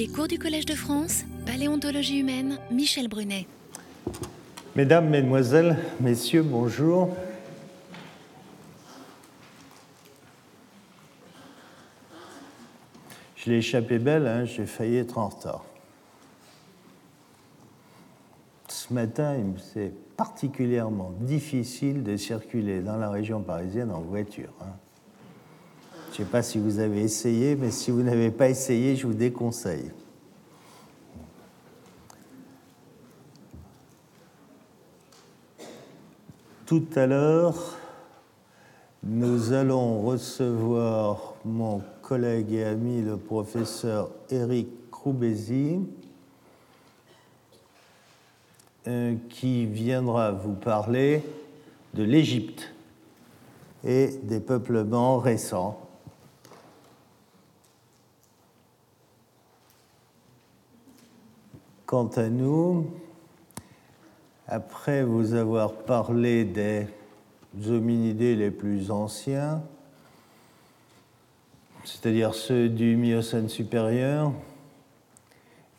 Les cours du Collège de France, Paléontologie humaine, Michel Brunet. Mesdames, Mesdemoiselles, Messieurs, bonjour. Je l'ai échappé belle, hein, j'ai failli être en retard. Ce matin, c'est particulièrement difficile de circuler dans la région parisienne en voiture. Hein. Je ne sais pas si vous avez essayé, mais si vous n'avez pas essayé, je vous déconseille. Tout à l'heure, nous allons recevoir mon collègue et ami, le professeur Eric Croubézy, euh, qui viendra vous parler de l'Égypte et des peuplements récents Quant à nous, après vous avoir parlé des hominidés les plus anciens, c'est-à-dire ceux du Miocène supérieur,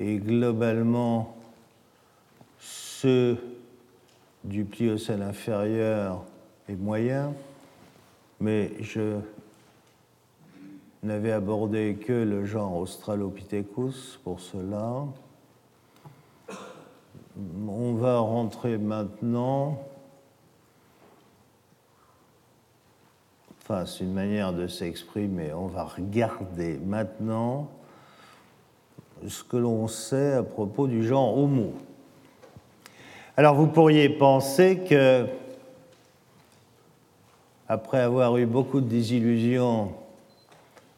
et globalement ceux du Pliocène inférieur et moyen, mais je n'avais abordé que le genre Australopithecus pour cela on va rentrer maintenant. Enfin, c'est une manière de s'exprimer. On va regarder maintenant ce que l'on sait à propos du genre Homo. Alors, vous pourriez penser que, après avoir eu beaucoup de désillusions,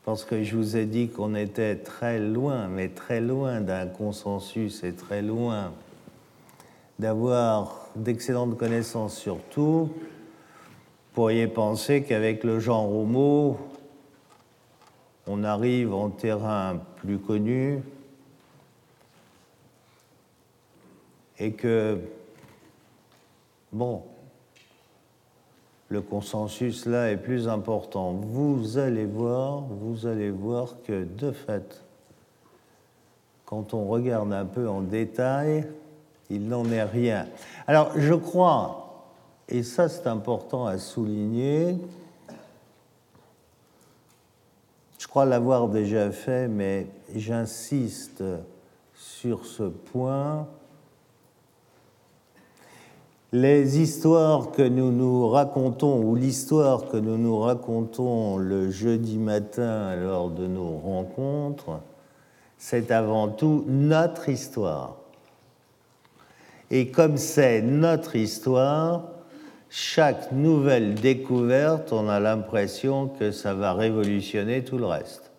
parce que je vous ai dit qu'on était très loin, mais très loin d'un consensus et très loin d'avoir d'excellentes connaissances sur tout, vous pourriez penser qu'avec le genre Homo, on arrive en terrain plus connu et que, bon, le consensus là est plus important. Vous allez voir, vous allez voir que de fait, quand on regarde un peu en détail, il n'en est rien. Alors, je crois, et ça c'est important à souligner, je crois l'avoir déjà fait, mais j'insiste sur ce point. Les histoires que nous nous racontons, ou l'histoire que nous nous racontons le jeudi matin lors de nos rencontres, c'est avant tout notre histoire. Et comme c'est notre histoire, chaque nouvelle découverte, on a l'impression que ça va révolutionner tout le reste.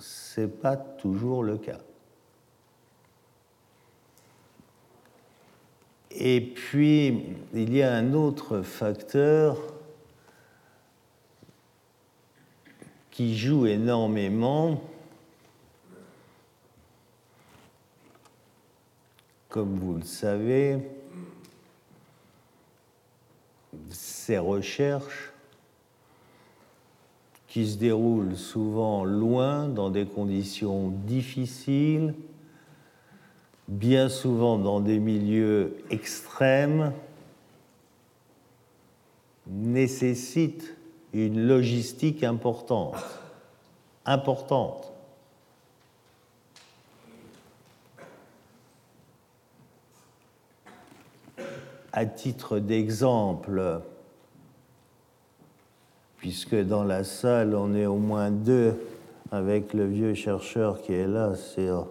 Ce n'est pas toujours le cas. Et puis, il y a un autre facteur qui joue énormément, Comme vous le savez, ces recherches qui se déroulent souvent loin, dans des conditions difficiles, bien souvent dans des milieux extrêmes, nécessitent une logistique importante. Importante. À titre d'exemple, puisque dans la salle on est au moins deux avec le vieux chercheur qui est là sur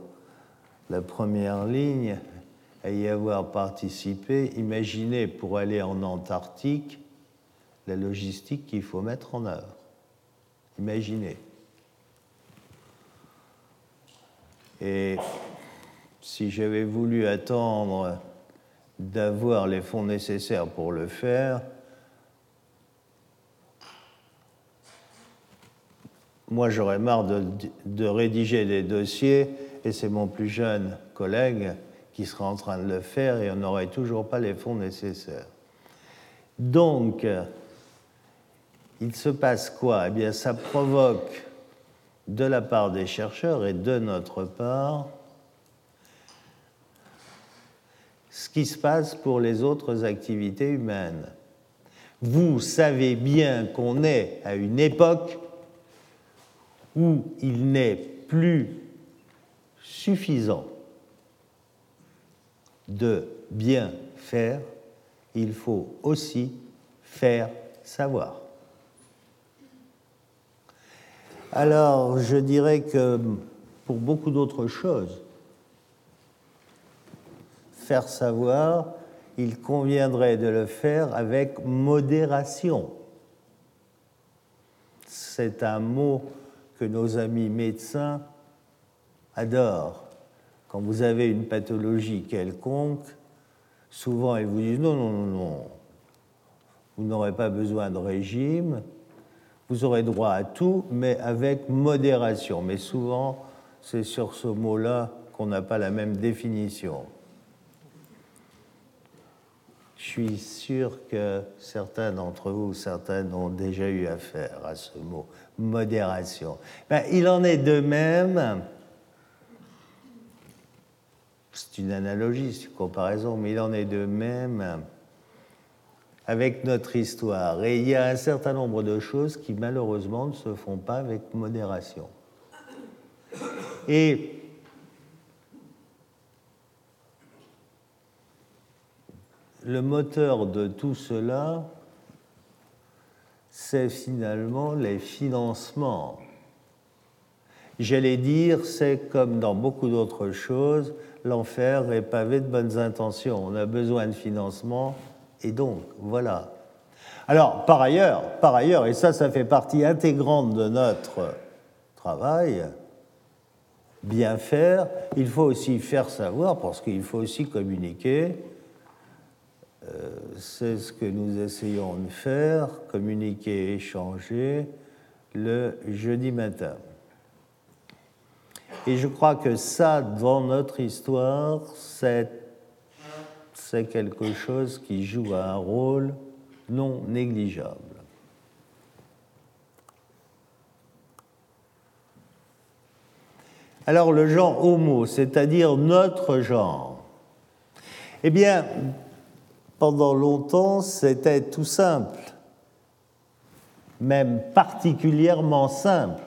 la première ligne, à y avoir participé, imaginez pour aller en Antarctique la logistique qu'il faut mettre en œuvre. Imaginez. Et si j'avais voulu attendre d'avoir les fonds nécessaires pour le faire, moi j'aurais marre de, rédiger des dossiers et c'est mon plus jeune collègue qui sera en train de le faire et on n'aurait toujours pas les fonds nécessaires. Donc, il se passe quoi? Eh bien, ça provoque de la part des chercheurs et de notre part ce qui se passe pour les autres activités humaines. Vous savez bien qu'on est à une époque où il n'est plus suffisant de bien faire, il faut aussi faire savoir. Alors, je dirais que pour beaucoup d'autres choses, faire savoir, il conviendrait de le faire avec modération. C'est un mot que nos amis médecins adorent. Quand vous avez une pathologie quelconque, souvent ils vous disent non, non, non, non, vous n'aurez pas besoin de régime, vous aurez droit à tout, mais avec modération. Mais souvent, c'est sur ce mot-là qu'on n'a pas la même définition. Je suis sûr que certains d'entre vous, certaines ont déjà eu affaire à ce mot, modération. Ben, il en est de même, c'est une analogie, c'est une comparaison, mais il en est de même avec notre histoire. Et il y a un certain nombre de choses qui malheureusement ne se font pas avec modération. Et le moteur de tout cela, c'est finalement les financements. J'allais dire, c'est comme dans beaucoup d'autres choses, l'enfer est pavé de bonnes intentions. On a besoin de financement et donc, voilà. Alors, par ailleurs, par ailleurs, et ça, ça fait partie intégrante de notre travail, bien faire, il faut aussi faire savoir, parce qu'il faut aussi communiquer. Euh, c'est ce que nous essayons de faire, communiquer, échanger le jeudi matin. Et je crois que ça, dans notre histoire, c'est c'est quelque chose qui joue un rôle non négligeable. Alors le genre homo, c'est-à-dire notre genre, eh bien, pendant longtemps, c'était tout simple, même particulièrement simple.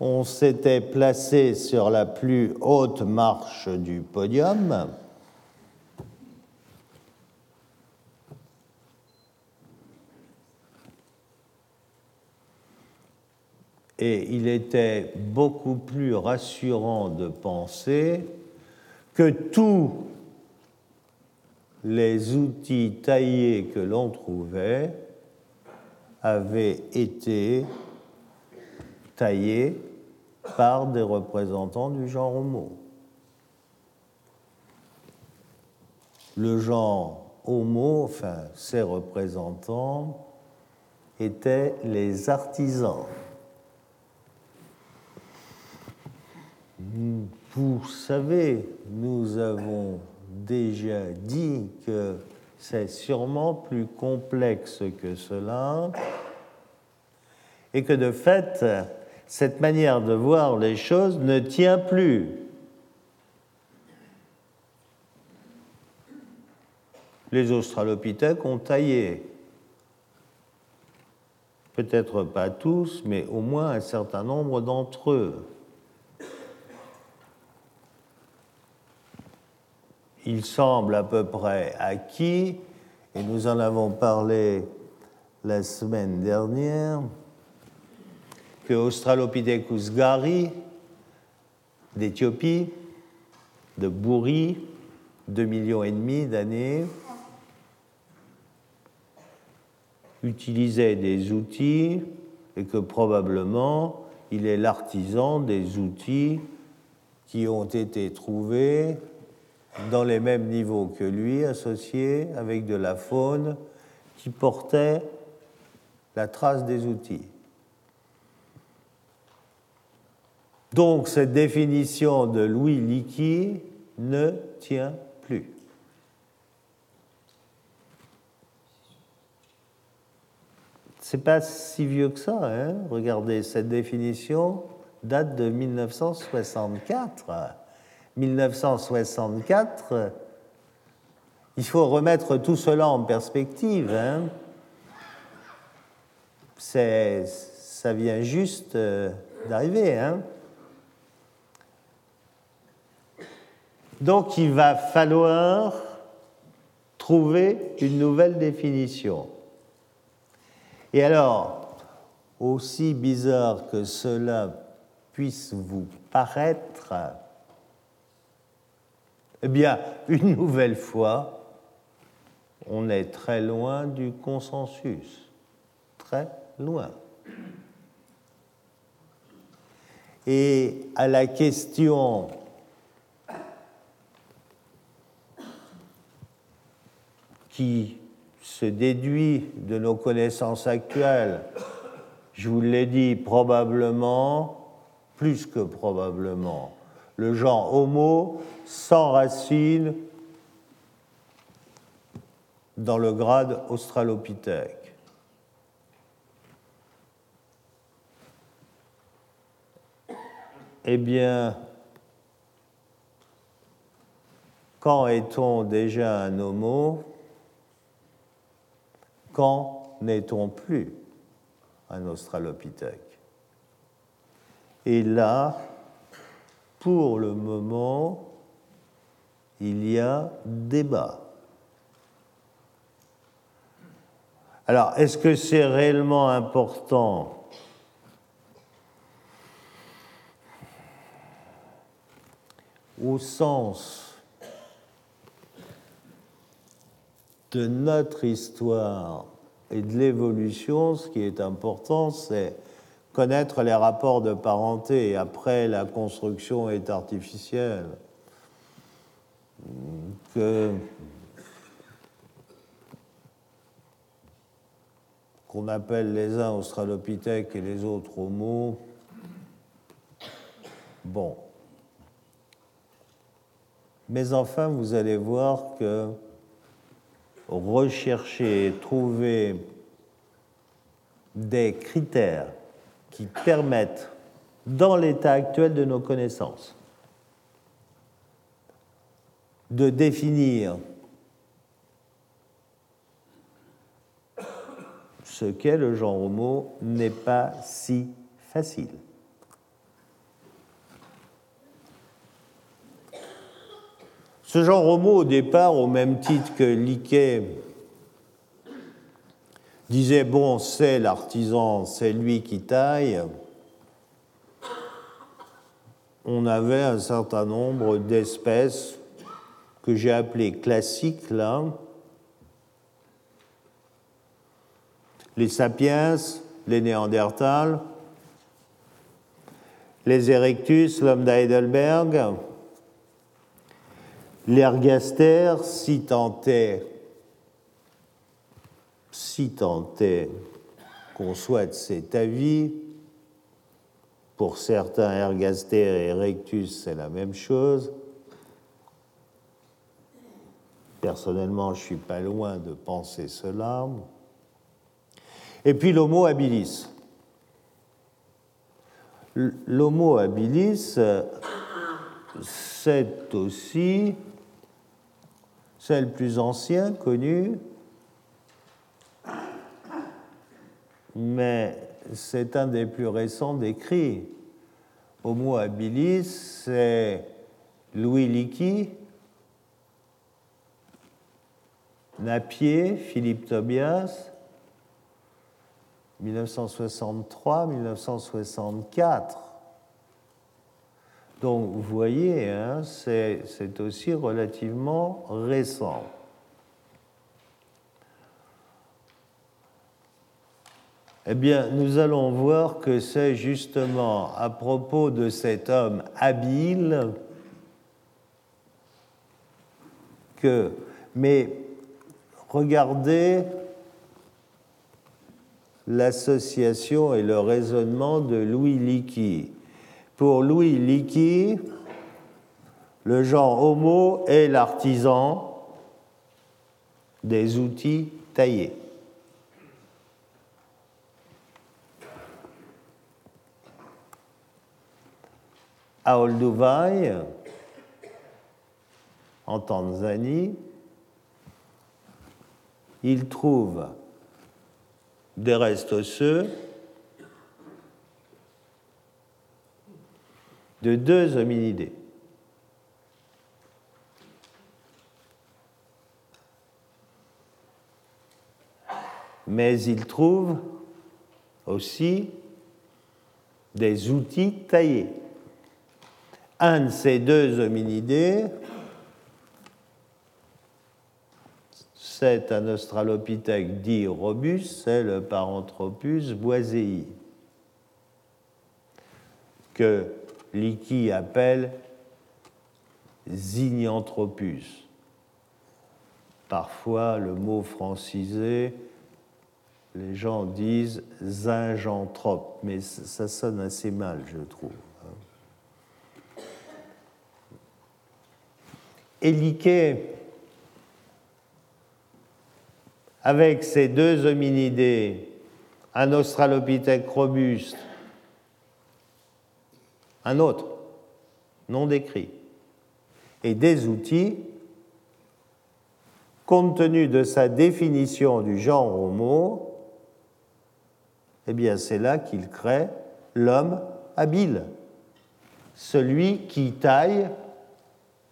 on s'était placé sur la plus haute marche du podium. Et il était beaucoup plus rassurant de penser que tous les outils taillés que l'on trouvait avaient été taillés par des représentants du genre Homo. Le genre Homo, enfin ses représentants, étaient les artisans. Vous savez, nous avons déjà dit que c'est sûrement plus complexe que cela et que de fait, cette manière de voir les choses ne tient plus. Les australopithèques ont taillé. Peut-être pas tous, mais au moins un certain nombre d'entre eux. Il semble à peu près acquis, et nous en avons parlé la semaine dernière, que Australopithecus gari d'Éthiopie, de Bouri, 2 millions et demi d'années, utilisait des outils et que probablement il est l'artisan des outils qui ont été trouvés dans les mêmes niveaux que lui, associés avec de la faune qui portait la trace des outils. Donc cette définition de Louis Leakey ne tient plus. C'est pas si vieux que ça. Hein Regardez, cette définition date de 1964. 1964, il faut remettre tout cela en perspective. Hein ça vient juste euh, d'arriver. Hein Donc il va falloir trouver une nouvelle définition. Et alors, aussi bizarre que cela puisse vous paraître, eh bien, une nouvelle fois, on est très loin du consensus. Très loin. Et à la question qui se déduit de nos connaissances actuelles, je vous l'ai dit, probablement, plus que probablement, le genre Homo s'enracine dans le grade Australopithèque. Eh bien, quand est-on déjà un homo? Quand n'est-on plus un australopithèque? Et là, pour le moment, il y a débat. Alors, est-ce que c'est réellement important? Au sens de notre histoire et de l'évolution, ce qui est important, c'est connaître les rapports de parenté. Après, la construction est artificielle. Que qu'on appelle les uns australopithèques et les autres homo. Bon. Mais enfin, vous allez voir que rechercher, trouver des critères qui permettent, dans l'état actuel de nos connaissances, de définir ce qu'est le genre homo n'est pas si facile. Ce genre homo, au départ, au même titre que Liquet, disait bon, c'est l'artisan, c'est lui qui taille. On avait un certain nombre d'espèces que j'ai appelées classiques là. Les sapiens, les néandertals, les erectus, l'homme d'Heidelberg, L'ergaster, si tant si tant est qu'on souhaite cet avis, pour certains, ergaster et erectus, c'est la même chose. Personnellement, je ne suis pas loin de penser cela. Et puis l'homo habilis. L'homo habilis, c'est aussi c'est plus ancien connu, mais c'est un des plus récents décrits. Homo habilis, c'est Louis Leakey, Napier, Philippe Tobias, 1963-1964. Donc vous voyez, hein, c'est aussi relativement récent. Eh bien, nous allons voir que c'est justement à propos de cet homme habile que... Mais regardez l'association et le raisonnement de Louis Leakey. Pour Louis Leakey, le genre homo est l'artisan des outils taillés. À Olduvai, en Tanzanie, il trouve des restes osseux de deux hominidés. Mais il trouve aussi des outils taillés. Un de ces deux hominidés, c'est un australopithèque dit robuste, c'est le Paranthropus boisei, que Leakey appelle Zinyanthropus. Parfois, le mot francisé, les gens disent zinjanthrope, mais ça sonne assez mal, je trouve. Et avec ces deux hominidés, un australopithèque robuste, un autre, non décrit, et des outils, compte tenu de sa définition du genre Homo, eh bien c'est là qu'il crée l'homme habile, celui qui taille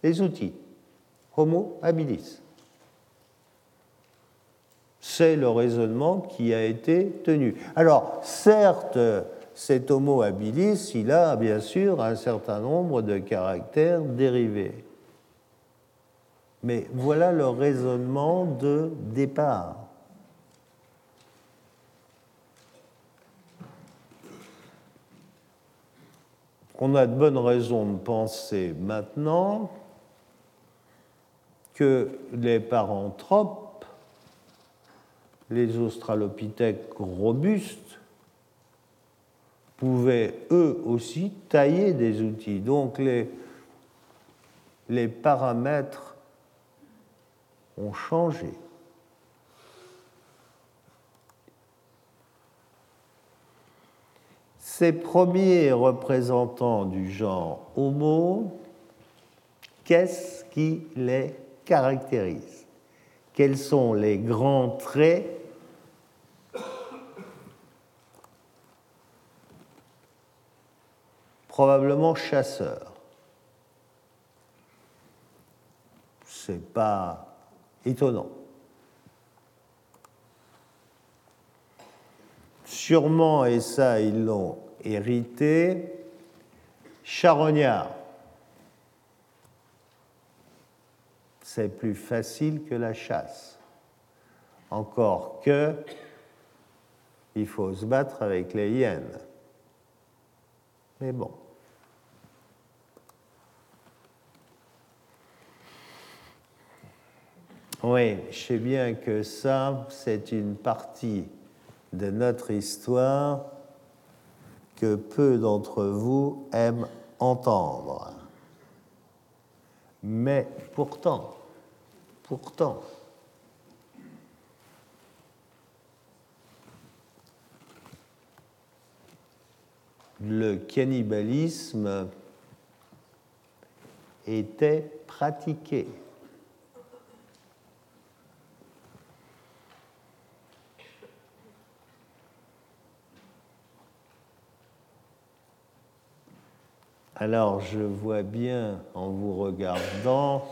les outils, Homo habilis. C'est le raisonnement qui a été tenu. Alors, certes, cet Homo habilis, il a bien sûr un certain nombre de caractères dérivés. Mais voilà le raisonnement de départ. On a de bonnes raisons de penser maintenant les paranthropes, les australopithèques robustes, pouvaient eux aussi tailler des outils. Donc les, les paramètres ont changé. Ces premiers représentants du genre Homo, qu'est-ce qui les caractérise Quels sont les grands traits probablement chasseurs. C'est pas étonnant. Sûrement, et ça ils l'ont hérité, charognard. C'est plus facile que la chasse. Encore que il faut se battre avec les hyènes. Mais bon. Oui, je sais bien que ça, c'est une partie de notre histoire que peu d'entre vous aiment entendre. Mais pourtant, pourtant, le cannibalisme était pratiqué. Alors je vois bien en vous regardant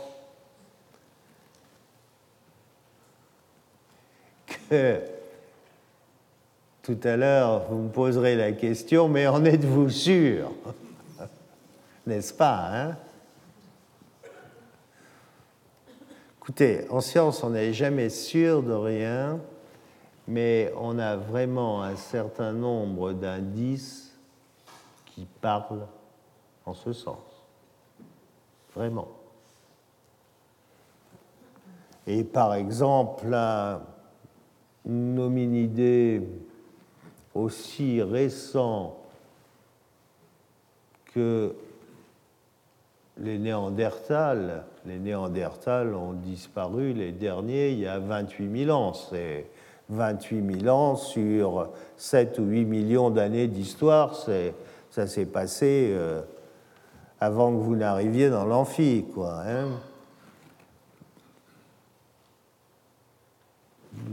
tout à l'heure vous me poserez la question, mais en êtes-vous sûr? N'est-ce pas hein? Écoutez, en science, on n'est jamais sûr de rien, mais on a vraiment un certain nombre d'indices qui parlent en ce sens. Vraiment. Et par exemple, hominidé aussi récent que les Néandertals, les Néandertals ont disparu les derniers il y a 28 000 ans. C'est 28 000 ans sur 7 ou 8 millions d'années d'histoire. Ça s'est passé euh, avant que vous n'arriviez dans l'amphi, quoi. Hein.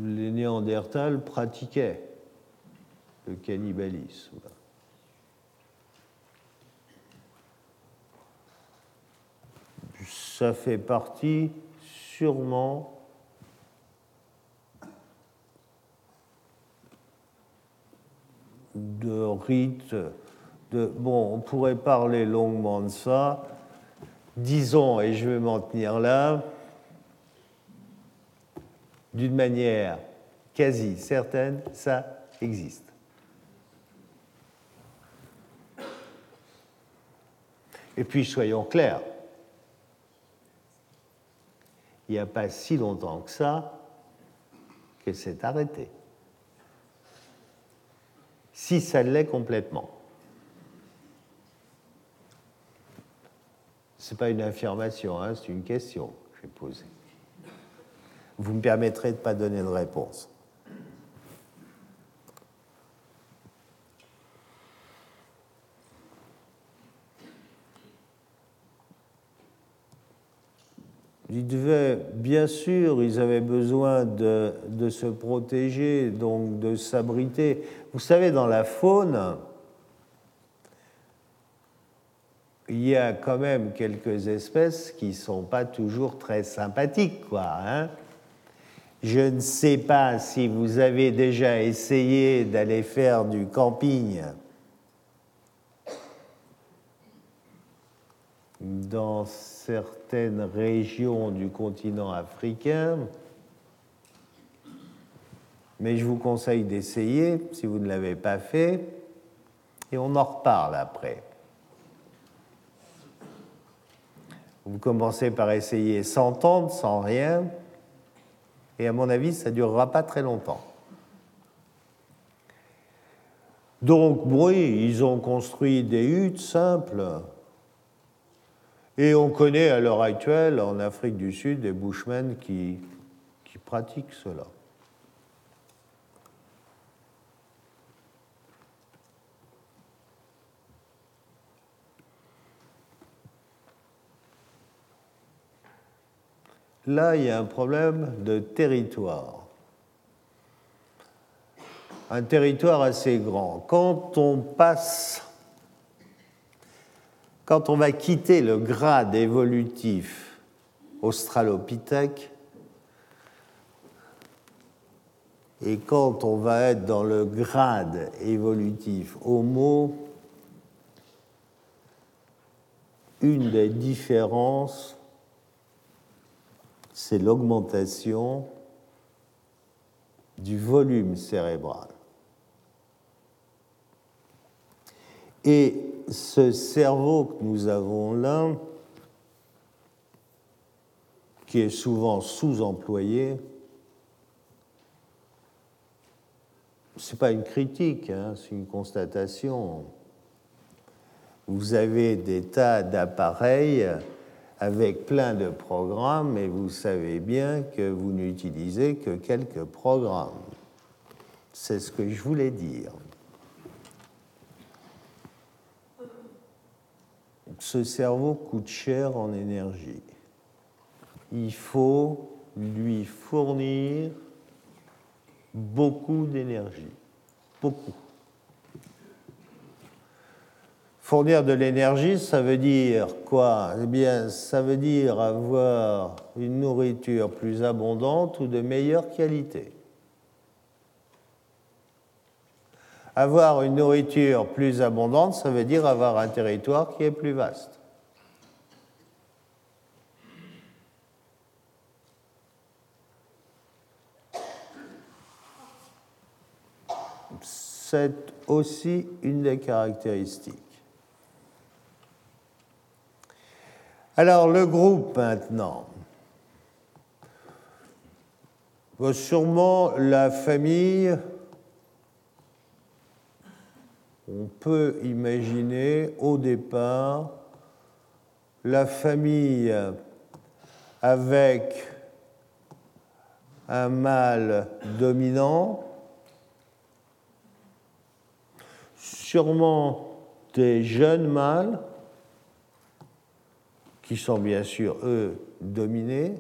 Les Néandertals pratiquaient le cannibalisme. Ça fait partie sûrement de rites. De, bon, on pourrait parler longuement de ça. Disons, et je vais m'en tenir là, d'une manière quasi certaine, ça existe. Et puis, soyons clairs, il n'y a pas si longtemps que ça que c'est arrêté. Si ça l'est complètement. Ce n'est pas une affirmation, hein, c'est une question que je vais poser. Vous me permettrez de ne pas donner de réponse. Ils devaient, bien sûr, ils avaient besoin de, de se protéger, donc de s'abriter. Vous savez, dans la faune, il y a quand même quelques espèces qui ne sont pas toujours très sympathiques, quoi. Hein je ne sais pas si vous avez déjà essayé d'aller faire du camping. Dans certaines régions du continent africain, mais je vous conseille d'essayer si vous ne l'avez pas fait, et on en reparle après. Vous commencez par essayer sans tente, sans rien, et à mon avis, ça ne durera pas très longtemps. Donc, oui, ils ont construit des huttes simples. Et on connaît à l'heure actuelle, en Afrique du Sud, des bushmen qui, qui pratiquent cela. Là, il y a un problème de territoire. Un territoire assez grand. Quand on passe, quand on va quitter le grade évolutif australopithèque, et quand on va être dans le grade évolutif Homo, une des différences c'est l'augmentation du volume cérébral. Et ce cerveau que nous avons là, qui est souvent sous-employé, ce n'est pas une critique, hein, c'est une constatation. Vous avez des tas d'appareils avec plein de programmes et vous savez bien que vous n'utilisez que quelques programmes. C'est ce que je voulais dire. Ce cerveau coûte cher en énergie. Il faut lui fournir beaucoup d'énergie. Beaucoup. Fournir de l'énergie, ça veut dire quoi? Eh bien, ça veut dire avoir une nourriture plus abondante ou de meilleure qualité. Avoir une nourriture plus abondante, ça veut dire avoir un territoire qui est plus vaste. C'est aussi une des caractéristiques. Alors le groupe maintenant. sûrement la famille, on peut imaginer au départ la famille avec un mâle dominant, sûrement des jeunes mâles, qui sont bien sûr, eux, dominés.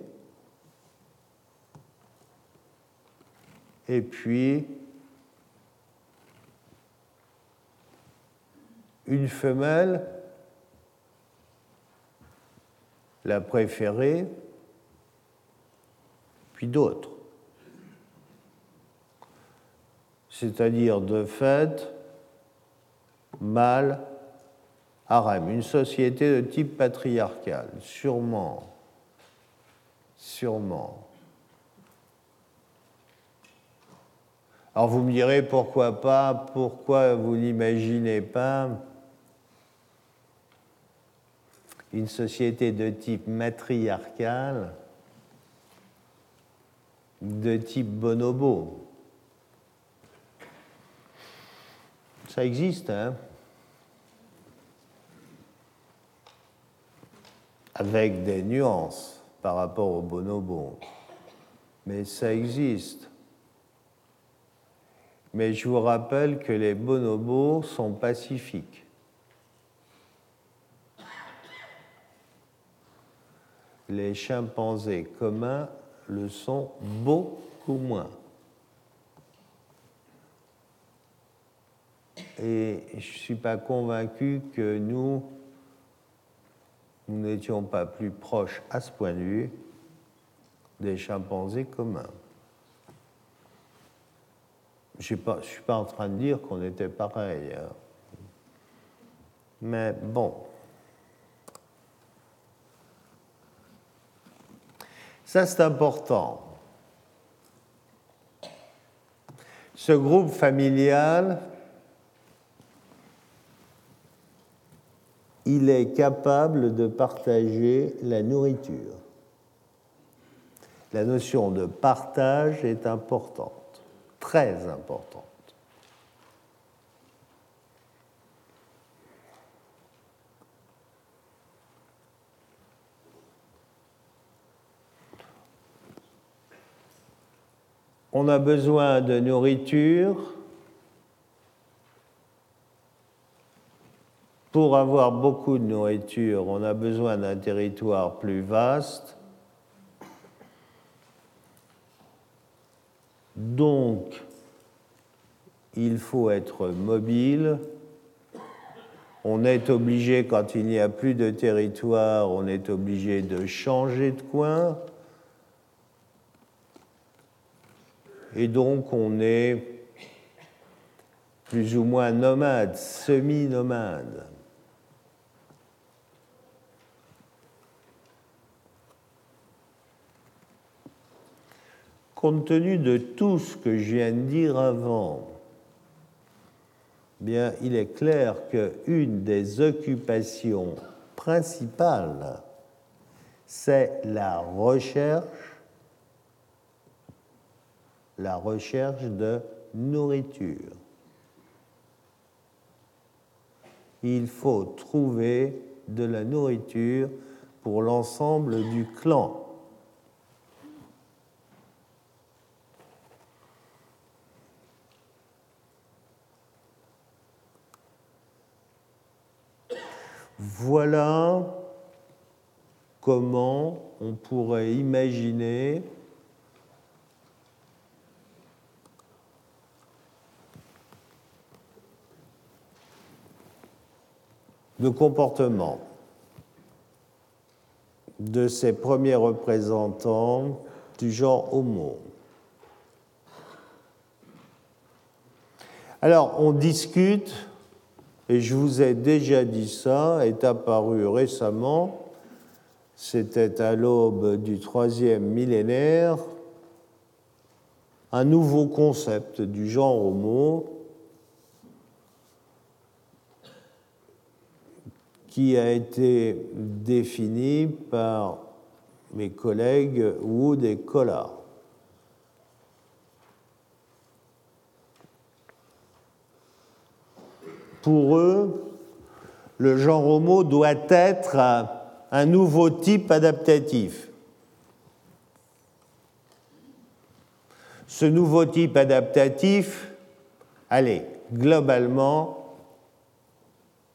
Et puis, une femelle, la préférée, puis d'autres. C'est-à-dire, de fait, mâle, harem, une société de type patriarcal, sûrement, sûrement. Alors vous me direz pourquoi pas, pourquoi vous n'imaginez pas une société de type matriarcal, de type bonobo? Ça existe, hein? Avec des nuances par rapport au bonobo. Mais ça existe. Mais je vous rappelle que les bonobos sont pacifiques. Les chimpanzés communs le sont beaucoup moins. Et je ne suis pas convaincu que nous, nous n'étions pas plus proches à ce point de vue des chimpanzés communs. Je ne suis pas en train de dire qu'on était pareil. Hein. Mais bon. Ça, c'est important. Ce groupe familial il est capable de partager la nourriture. La notion de partage est importante, très importante. On a besoin de nourriture Pour avoir beaucoup de nourriture, on a besoin d'un territoire plus vaste. Donc, il faut être mobile. On est obligé, quand il n'y a plus de territoire, on est obligé de changer de coin. Et donc, on est plus ou moins nomade, semi-nomade. Compte tenu de tout ce que je viens de dire avant, bien, il est clair qu'une des occupations principales, c'est la recherche, la recherche de nourriture. Il faut trouver de la nourriture pour l'ensemble du clan. Voilà comment on pourrait imaginer le comportement de ces premiers représentants du genre Homo. Alors, on discute et je vous ai déjà dit ça, est apparu récemment, c'était à l'aube du troisième millénaire, un nouveau concept du genre homo qui a été défini par mes collègues Wood et Collard. Pour eux, le genre homo doit être un nouveau type adaptatif. Ce nouveau type adaptatif, allez, globalement,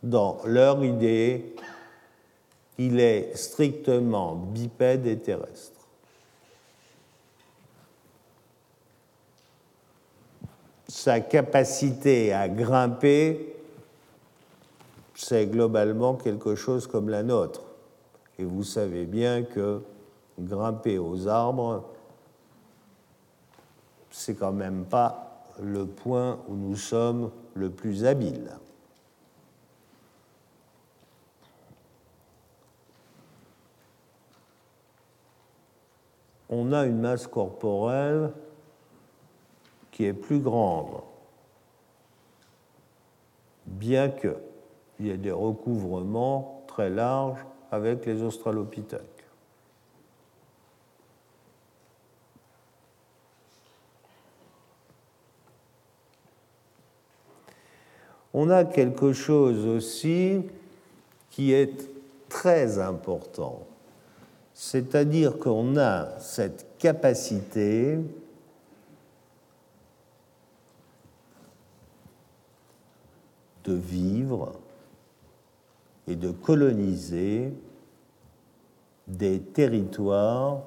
dans leur idée, il est strictement bipède et terrestre. Sa capacité à grimper, c'est globalement quelque chose comme la nôtre. Et vous savez bien que grimper aux arbres, c'est quand même pas le point où nous sommes le plus habiles. on a une masse corporelle qui est plus grande, bien qu'il y ait des recouvrements très larges avec les australopithèques. On a quelque chose aussi qui est très important c'est-à-dire qu'on a cette capacité de vivre et de coloniser des territoires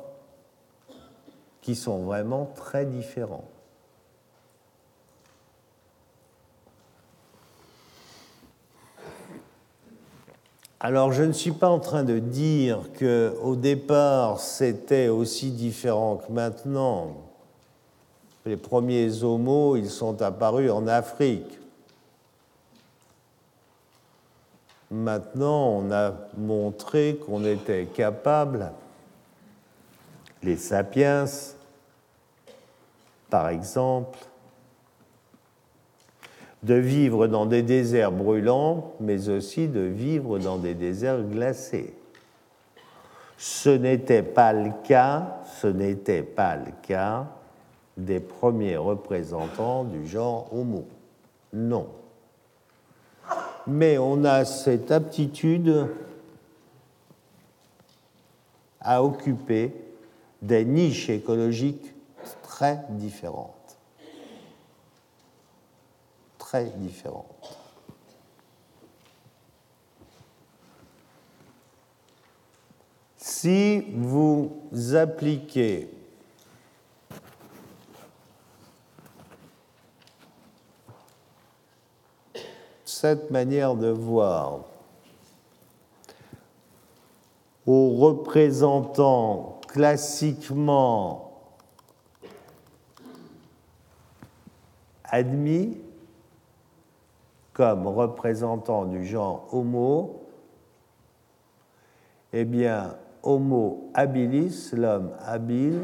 qui sont vraiment très différents. Alors, je ne suis pas en train de dire que au départ c'était aussi différent que maintenant. Les premiers homos, ils sont apparus en Afrique. Maintenant, on a montré qu'on était capable, les sapiens, par exemple, de vivre dans des déserts brûlants, mais aussi de vivre dans des déserts glacés. Ce n'était pas le cas, ce n'était pas le cas des premiers représentants du genre Homo. Non. Mais on a cette aptitude à occuper des niches écologiques très différentes différentes. Si vous appliquez cette manière de voir aux représentants classiquement admis, comme représentant du genre Homo, eh bien, Homo habilis, l'homme habile,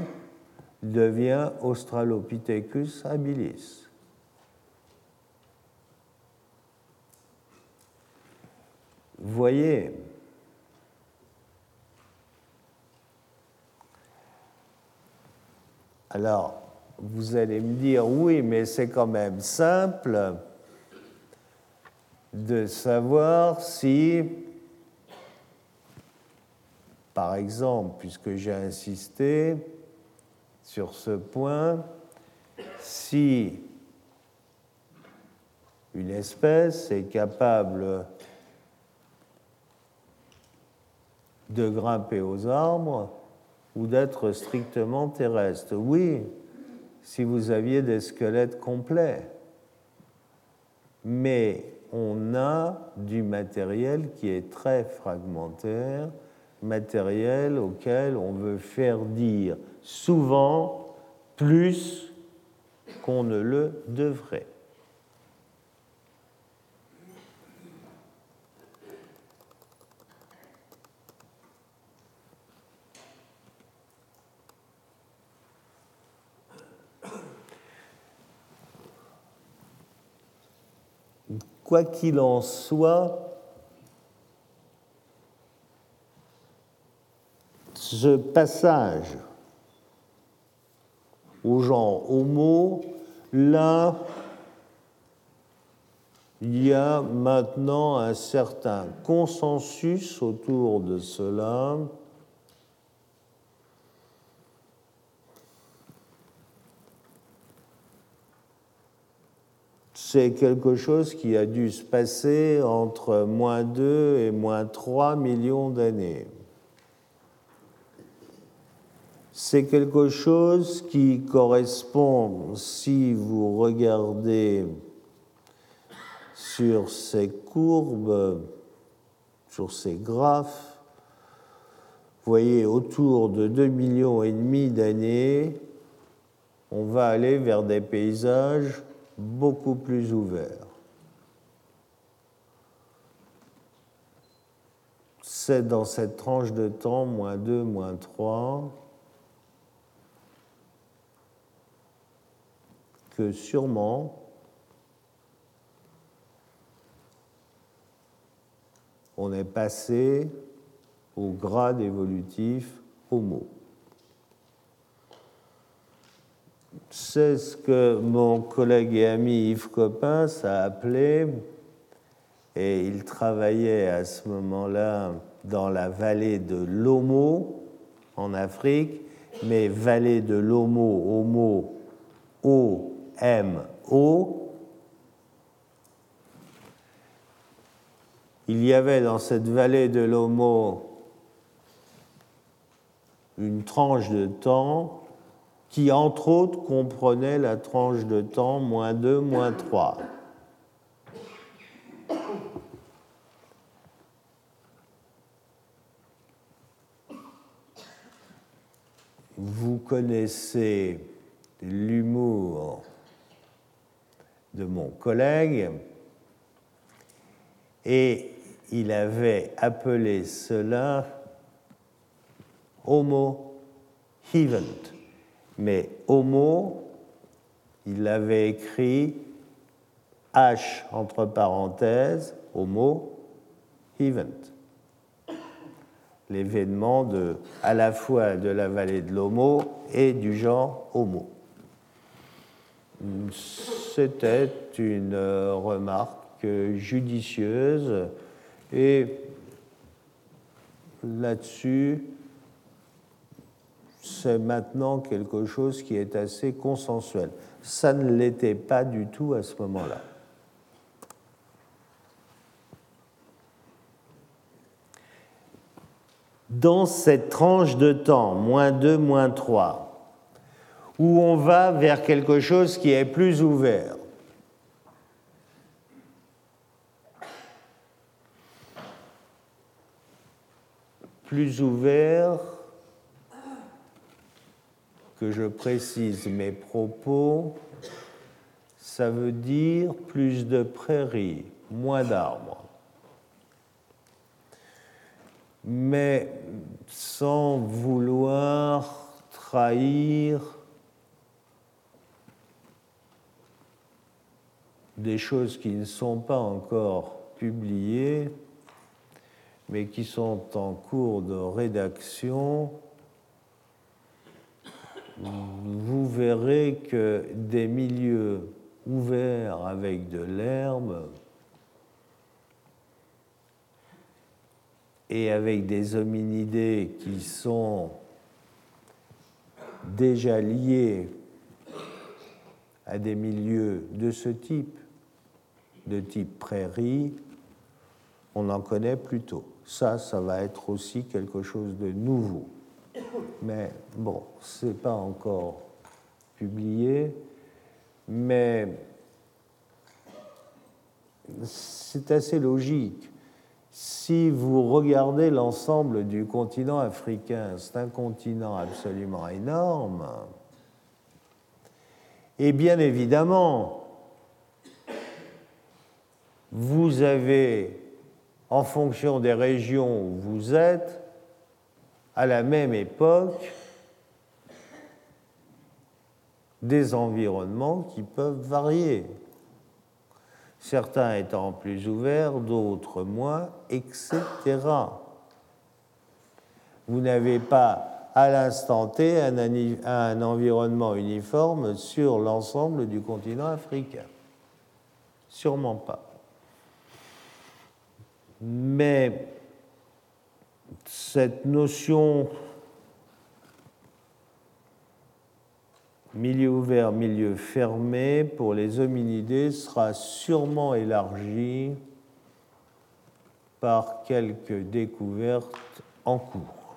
devient Australopithecus habilis. Voyez, alors vous allez me dire, oui, mais c'est quand même simple de savoir si, par exemple, puisque j'ai insisté sur ce point, si une espèce est capable de grimper aux arbres ou d'être strictement terrestre. Oui, si vous aviez des squelettes complets. Mais on a du matériel qui est très fragmentaire, matériel auquel on veut faire dire souvent plus qu'on ne le devrait. Quoi qu'il en soit, ce passage au genre homo, là, il y a maintenant un certain consensus autour de cela. C'est quelque chose qui a dû se passer entre moins 2 et moins 3 millions d'années. C'est quelque chose qui correspond, si vous regardez sur ces courbes, sur ces graphes, vous voyez autour de 2 millions et demi d'années, on va aller vers des paysages beaucoup plus ouverts. C'est dans cette tranche de temps, moins 2, moins 3, que sûrement on est passé au grade évolutif Homo. C'est ce que mon collègue et ami Yves Coppens a appelé, et il travaillait à ce moment-là dans la vallée de l'Homo en Afrique, mais vallée de l'Homo, Homo, O-M-O, il y avait dans cette vallée de l'Homo une tranche de temps qui, entre autres, comprenait la tranche de temps moins 2, moins 3. Vous connaissez l'humour de mon collègue et il avait appelé cela Homo Hevent. Mais Homo, il l'avait écrit H entre parenthèses, Homo Hevent. L'événement à la fois de la vallée de l'Homo et du genre Homo. C'était une remarque judicieuse et là-dessus, c'est maintenant quelque chose qui est assez consensuel. Ça ne l'était pas du tout à ce moment-là. Dans cette tranche de temps, moins 2, moins 3, où on va vers quelque chose qui est plus ouvert, plus ouvert, que je précise mes propos, ça veut dire plus de prairies, moins d'arbres. Mais sans vouloir trahir des choses qui ne sont pas encore publiées, mais qui sont en cours de rédaction, vous verrez que des milieux ouverts avec de l'herbe et avec des hominidés qui sont déjà liés à des milieux de ce type, de type prairie, on en connaît plutôt. Ça, ça va être aussi quelque chose de nouveau. Mais bon, ce n'est pas encore publié, mais c'est assez logique. Si vous regardez l'ensemble du continent africain, c'est un continent absolument énorme. Et bien évidemment, vous avez en fonction des régions où vous êtes, à la même époque, des environnements qui peuvent varier. Certains étant plus ouverts, d'autres moins, etc. Vous n'avez pas à l'instant T un, environnement uniforme sur l'ensemble du continent africain. Sûrement pas. Mais cette notion milieu ouvert, milieu fermé, pour les hominidés sera sûrement élargi par quelques découvertes en cours.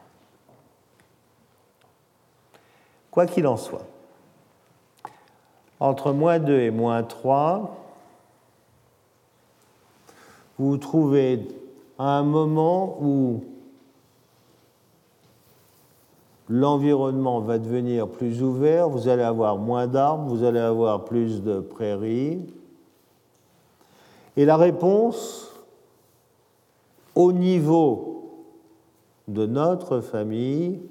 Quoi qu'il en soit, entre moins 2 et moins 3, vous trouvez un moment où l'environnement va devenir plus ouvert, vous allez avoir moins d'arbres, vous allez avoir plus de prairies. Et la réponse, au niveau de notre famille,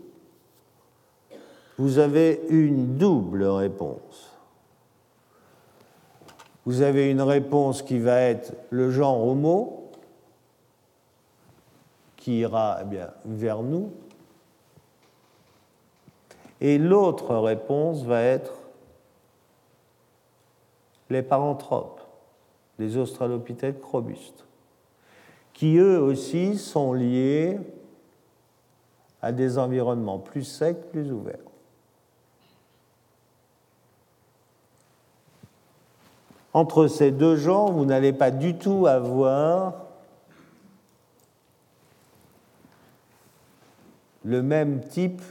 vous avez une double réponse. Vous avez une réponse qui va être le genre homo, qui ira eh vers nous, et l'autre réponse va être les paranthropes, les australopithèques robustes, qui eux aussi sont liés à des environnements plus secs, plus ouverts. Entre ces deux genres, vous n'allez pas du tout avoir le même type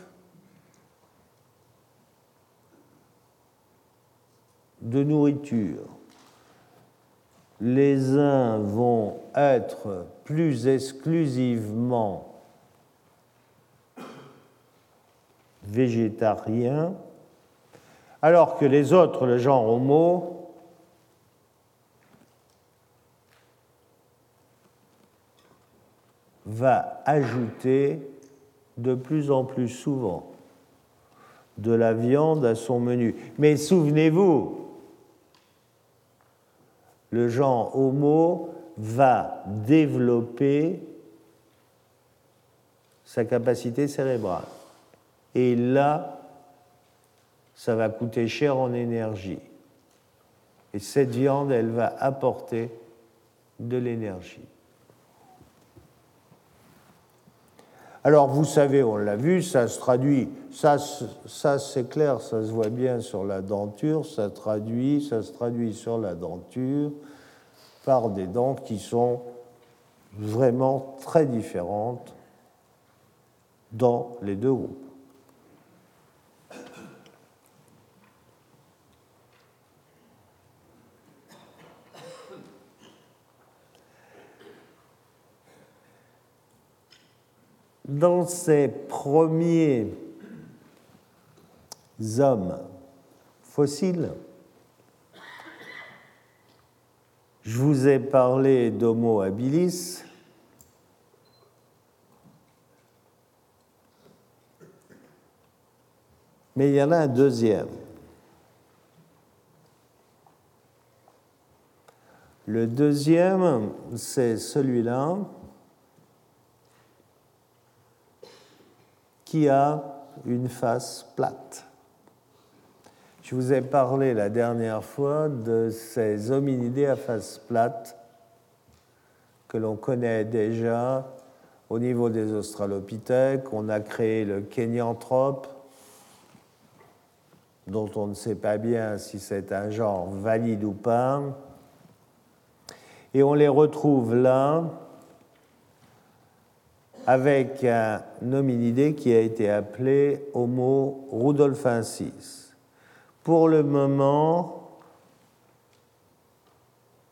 de nourriture. Les uns vont être plus exclusivement végétariens, alors que les autres, le genre Homo, va ajouter de plus en plus souvent de la viande à son menu. Mais souvenez-vous, le genre Homo va développer sa capacité cérébrale. Et là, ça va coûter cher en énergie. Et cette viande, elle va apporter de l'énergie. Alors vous savez, on l'a vu, ça se traduit, ça, c'est clair, ça se voit bien sur la denture, ça, traduit, ça se traduit sur la denture par des dents qui sont vraiment très différentes dans les deux groupes. Dans ces premiers hommes fossiles, je vous ai parlé d'Homo habilis. Mais il y en a un deuxième. Le deuxième, c'est celui-là. Qui a une face plate. Je vous ai parlé la dernière fois de ces hominidés à face plate que l'on connaît déjà au niveau des australopithèques. On a créé le kénianthrope, dont on ne sait pas bien si c'est un genre valide ou pas. Et on les retrouve là avec un hominidé qui a été appelé Homo rudolfensis. Pour le moment,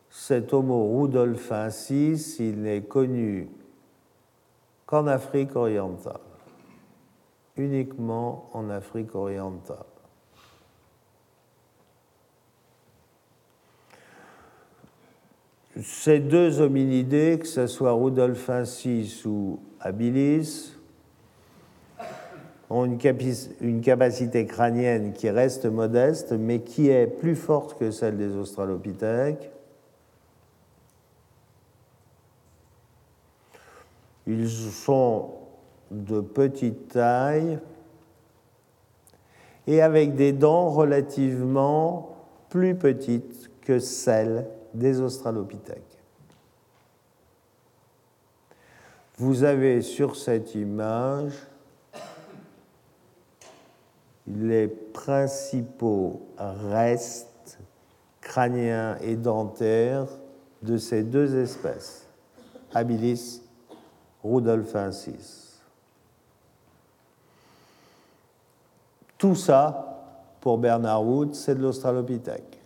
cet Homo rudolfensis, il n'est connu qu'en Afrique orientale, uniquement en Afrique orientale. Ces deux hominidés, que ce soit rudolfensis ou habilis ont une, capacité crânienne qui reste modeste, mais qui est plus forte que celle des australopithèques. Ils sont de petite taille et avec des dents relativement plus petites que celles des australopithèques. Vous avez sur cette image les principaux restes crâniens et dentaires de ces deux espèces, habilis rudolfensis. Tout ça, pour Bernard Wood, c'est de l'Australopithèque.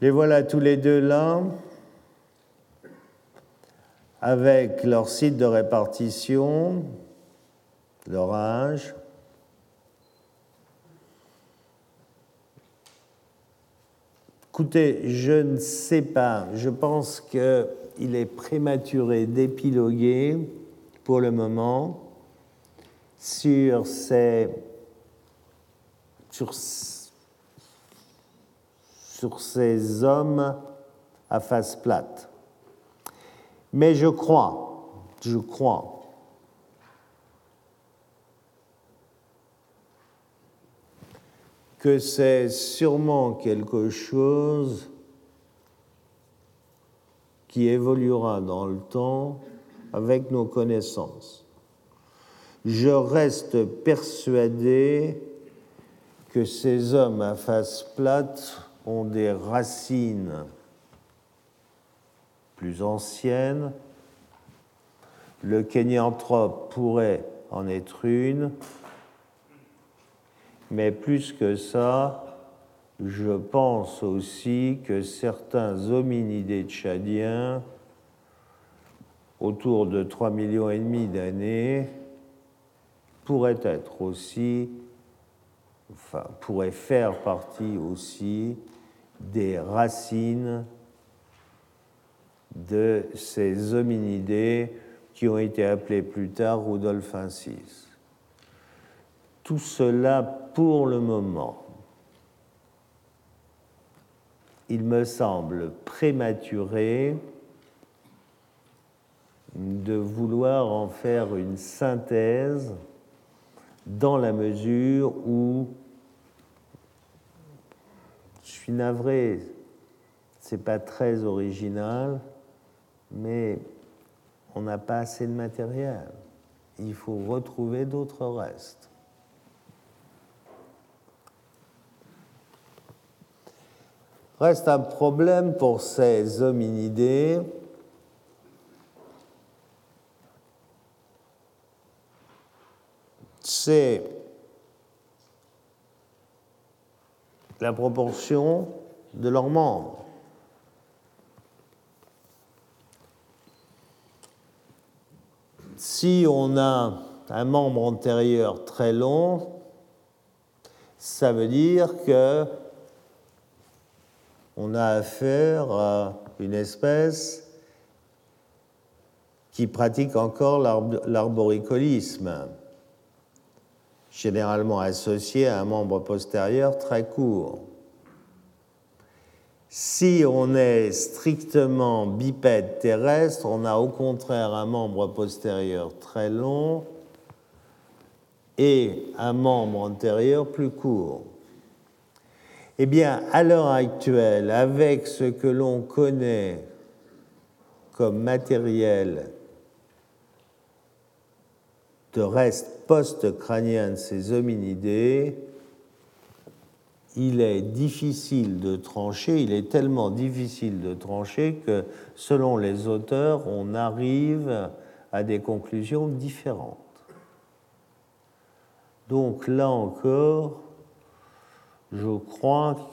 Les voilà tous les deux là, avec leur site de répartition, leur âge. Écoutez, je ne sais pas, je pense qu'il est prématuré d'épiloguer pour le moment sur ces, sur sur ces hommes à face plate. Mais je crois, je crois, que c'est sûrement quelque chose qui évoluera dans le temps avec nos connaissances. Je reste persuadé que ces hommes à face plate ont des racines plus anciennes. Le kénianthrope pourrait en être une, mais plus que ça, je pense aussi que certains hominidés tchadiens, autour de 3 millions et demi d'années, pourraient être aussi, enfin, pourraient faire partie aussi des racines de ces hominidés qui ont été appelés plus tard rudolfensis. Tout cela pour le moment. Il me semble prématuré de vouloir en faire une synthèse dans la mesure où suis navré, c'est pas très original, mais on n'a pas assez de matériel. Il faut retrouver d'autres restes. Reste un problème pour ces hominidés. C'est la proportion de leurs membres. Si on a un membre antérieur très long, ça veut dire que on a affaire à une espèce qui pratique encore l'arboricolisme généralement associé à un membre postérieur très court. Si on est strictement bipède terrestre, on a au contraire un membre postérieur très long et un membre antérieur plus court. Eh bien, à l'heure actuelle, avec ce que l'on connaît comme matériel de reste post-crânien de ces hominidés, il est difficile de trancher, il est tellement difficile de trancher que selon les auteurs, on arrive à des conclusions différentes. Donc là encore, je crois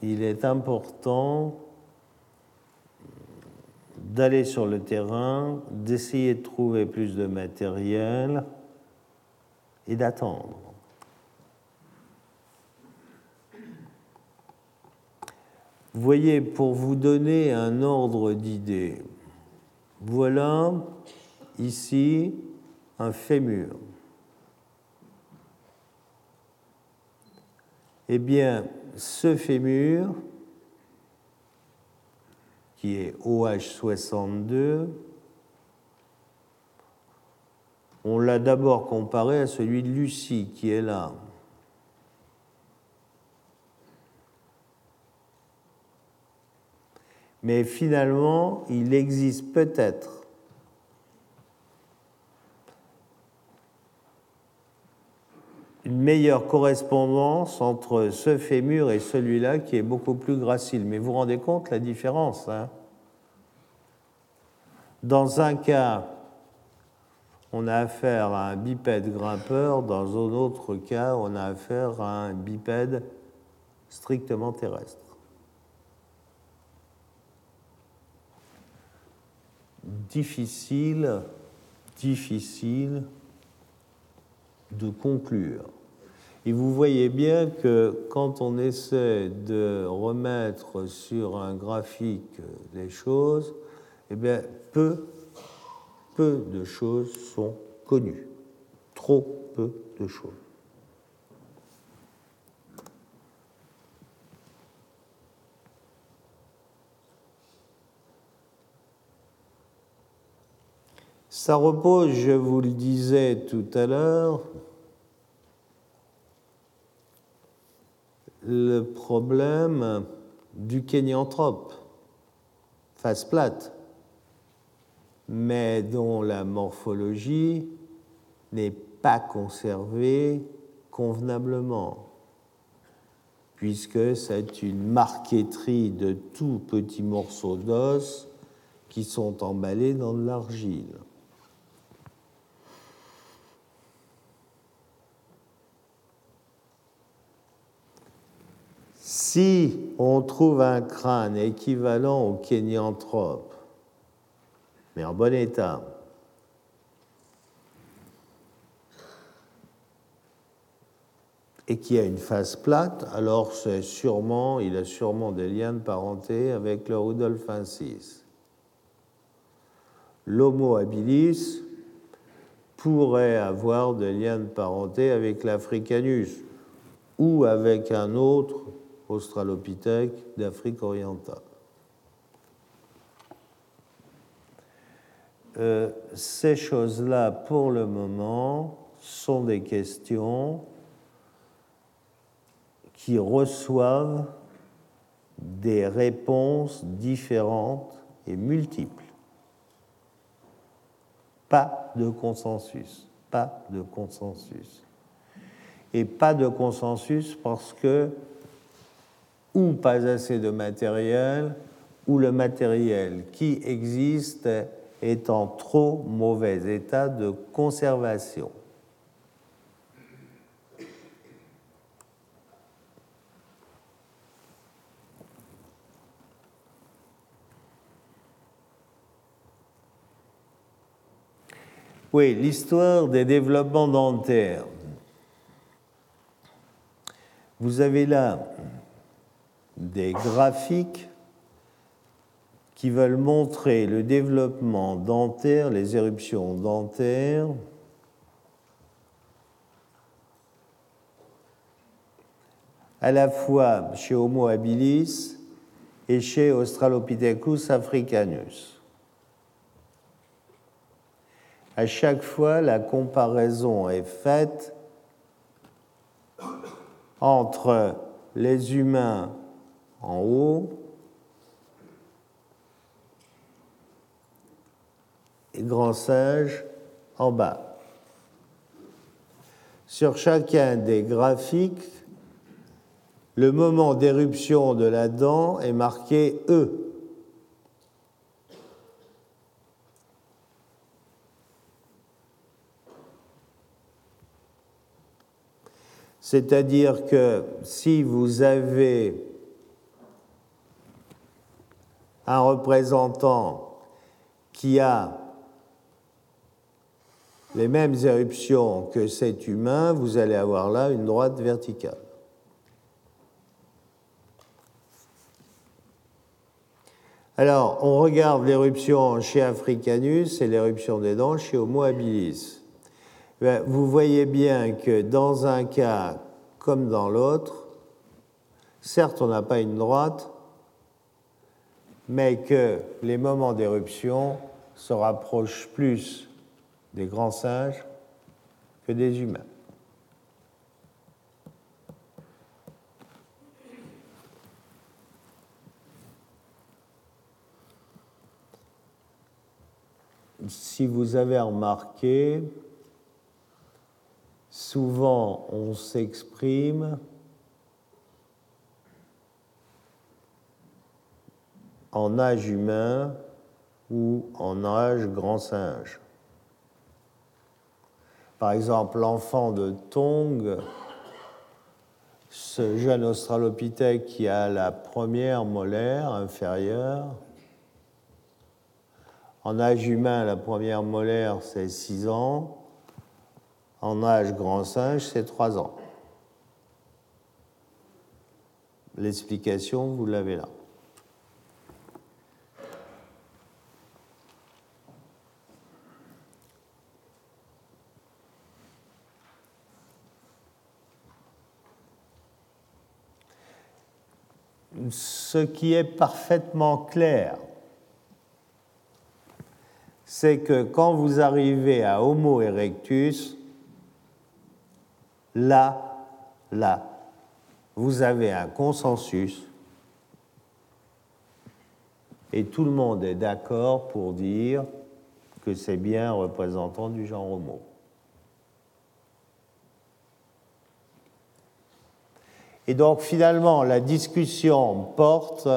qu'il est important d'aller sur le terrain, d'essayer de trouver plus de matériel et d'attendre. Voyez, pour vous donner un ordre d'idée, voilà ici un fémur. Eh bien, ce fémur, qui est OH62, on l'a d'abord comparé à celui de Lucie qui est là. Mais finalement, il existe peut-être une meilleure correspondance entre ce fémur et celui-là qui est beaucoup plus gracile. Mais vous rendez compte la différence hein? Dans un cas, on a affaire à un bipède grimpeur, dans un autre cas, on a affaire à un bipède strictement terrestre. Difficile, difficile de conclure. Et vous voyez bien que quand on essaie de remettre sur un graphique les choses, eh bien, peu, peu de choses sont connues. Trop peu de choses. Ça repose, je vous le disais tout à l'heure, le problème du kénianthrope, face plate, mais dont la morphologie n'est pas conservée convenablement, puisque c'est une marqueterie de tout petits morceaux d'os qui sont emballés dans de l'argile. Si on trouve un crâne équivalent au kénianthrope, mais en bon état, et qui a une face plate, alors il a sûrement des liens de parenté avec le rudolfensis. L'Homo habilis pourrait avoir des liens de parenté avec l'Africanus ou avec un autre australopithèque d'Afrique orientale. Euh, ces choses-là, pour le moment, sont des questions qui reçoivent des réponses différentes et multiples. Pas de consensus, pas de consensus. Et pas de consensus parce que ou pas assez de matériel, ou le matériel qui existe est en trop mauvais état de conservation. Oui, l'histoire des développements dentaires. Vous avez là des graphiques qui veulent montrer le développement dentaire, les éruptions dentaires, à la fois chez Homo habilis et chez Australopithecus africanus. À chaque fois, la comparaison est faite entre les humains en haut et grand sage en bas. Sur chacun des graphiques, le moment d'éruption de la dent est marqué E. C'est-à-dire que si vous avez un représentant qui a les mêmes éruptions que cet humain, vous allez avoir là une droite verticale. Alors, on regarde l'éruption chez Africanus et l'éruption des dents chez Homo habilis. Ben, vous voyez bien que dans un cas comme dans l'autre, certes, on n'a pas une droite, mais que les moments d'éruption se rapprochent plus des grands singes que des humains. Si vous avez remarqué, souvent on s'exprime en âge humain ou en âge grand singe. Par exemple, l'enfant de Tong, ce jeune australopithèque qui a la première molaire inférieure, en âge humain, la première molaire, c'est 6 ans. En âge grand singe, c'est 3 ans. L'explication, vous l'avez là. Ce qui est parfaitement clair c'est que quand vous arrivez à Homo erectus, là, là, vous avez un consensus et tout le monde est d'accord pour dire que c'est bien un représentant du genre Homo. Et donc finalement, la discussion porte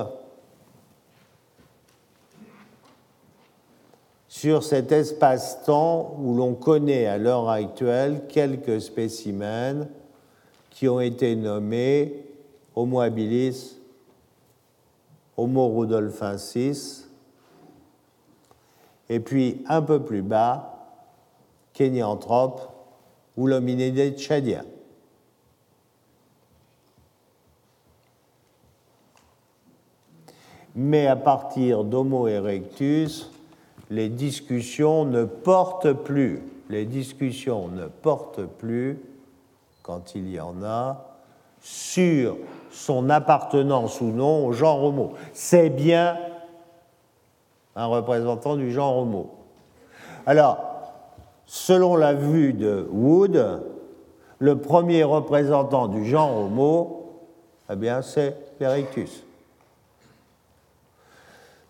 sur cet espace-temps où l'on connaît à l'heure actuelle quelques spécimens qui ont été nommés Homo habilis, Homo rudolfensis, et puis un peu plus bas, Kenyanthrope ou l'hominidé tchadien. Mais à partir d'Homo erectus, les discussions ne portent plus, les discussions ne portent plus, quand il y en a, sur son appartenance ou non au genre homo. C'est bien un représentant du genre homo. Alors, selon la vue de Wood, le premier représentant du genre homo, eh bien, c'est l'Erectus.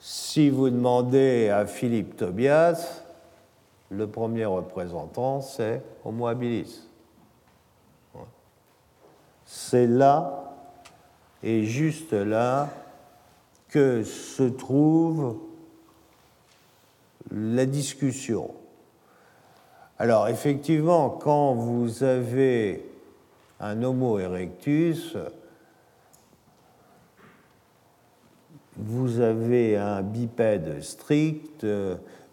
Si vous demandez à Philippe Tobias, le premier représentant, c'est Homo habilis. C'est là, et juste là, que se trouve la discussion. Alors effectivement, quand vous avez un Homo erectus, vous avez un bipède strict,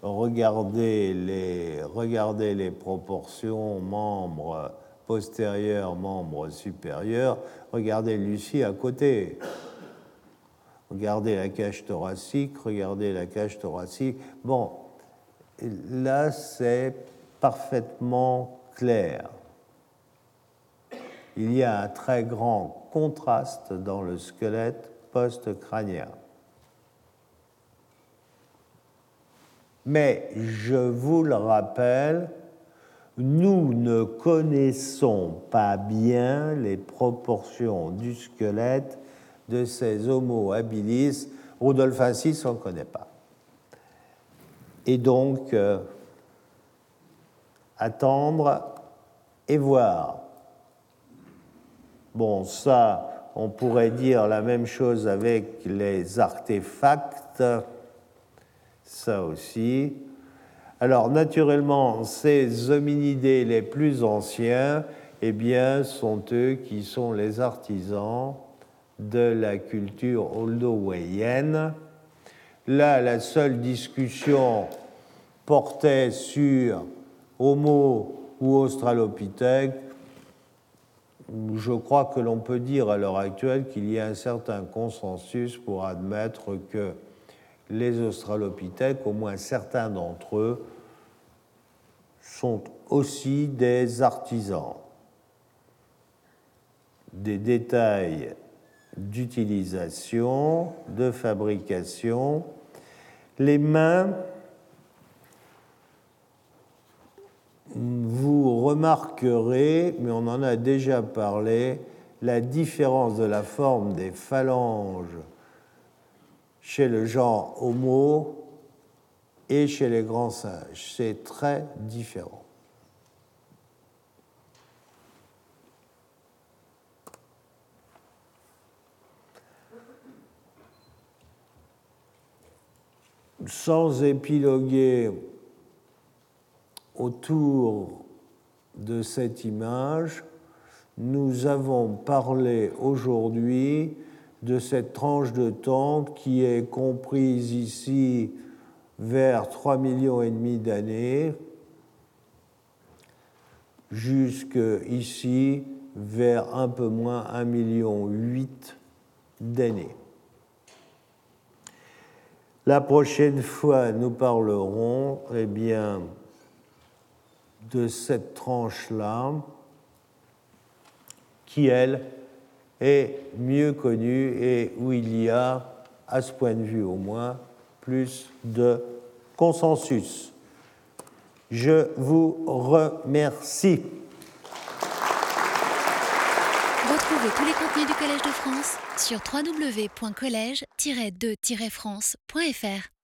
regardez les, regardez les proportions membres postérieurs, membres supérieurs, regardez Lucie à côté. Regardez la cage thoracique, regardez la cage thoracique. Bon, là c'est parfaitement clair. Il y a un très grand contraste dans le squelette post-crânien. Mais je vous le rappelle, nous ne connaissons pas bien les proportions du squelette de ces Homo habilis. Rudolfensis, on ne connaît pas. Et donc, euh, attendre et voir. Bon, ça, on pourrait dire la même chose avec les artefacts ça aussi. Alors naturellement, ces hominidés les plus anciens, eh bien, sont eux qui sont les artisans de la culture oldowayenne. Là, la seule discussion portait sur Homo ou Australopithèque. Je crois que l'on peut dire à l'heure actuelle qu'il y a un certain consensus pour admettre que les australopithèques, au moins certains d'entre eux, sont aussi des artisans. Des détails d'utilisation, de fabrication. Les mains, vous remarquerez, mais on en a déjà parlé, la différence de la forme des phalanges chez le genre Homo et chez les grands sages. C'est très différent. Sans épiloguer autour de cette image, nous avons parlé aujourd'hui de cette tranche de temps qui est comprise ici vers 3 millions d'années jusque ici vers un peu moins 1 million 8 d'années. La prochaine fois, nous parlerons eh bien, de cette tranche-là, qui, elle, est mieux connue et où il y a, à ce point de vue au moins, plus de consensus. Je vous remercie. Retrouvez tous les contenus du Collège de France sur www.colège-2-france.fr.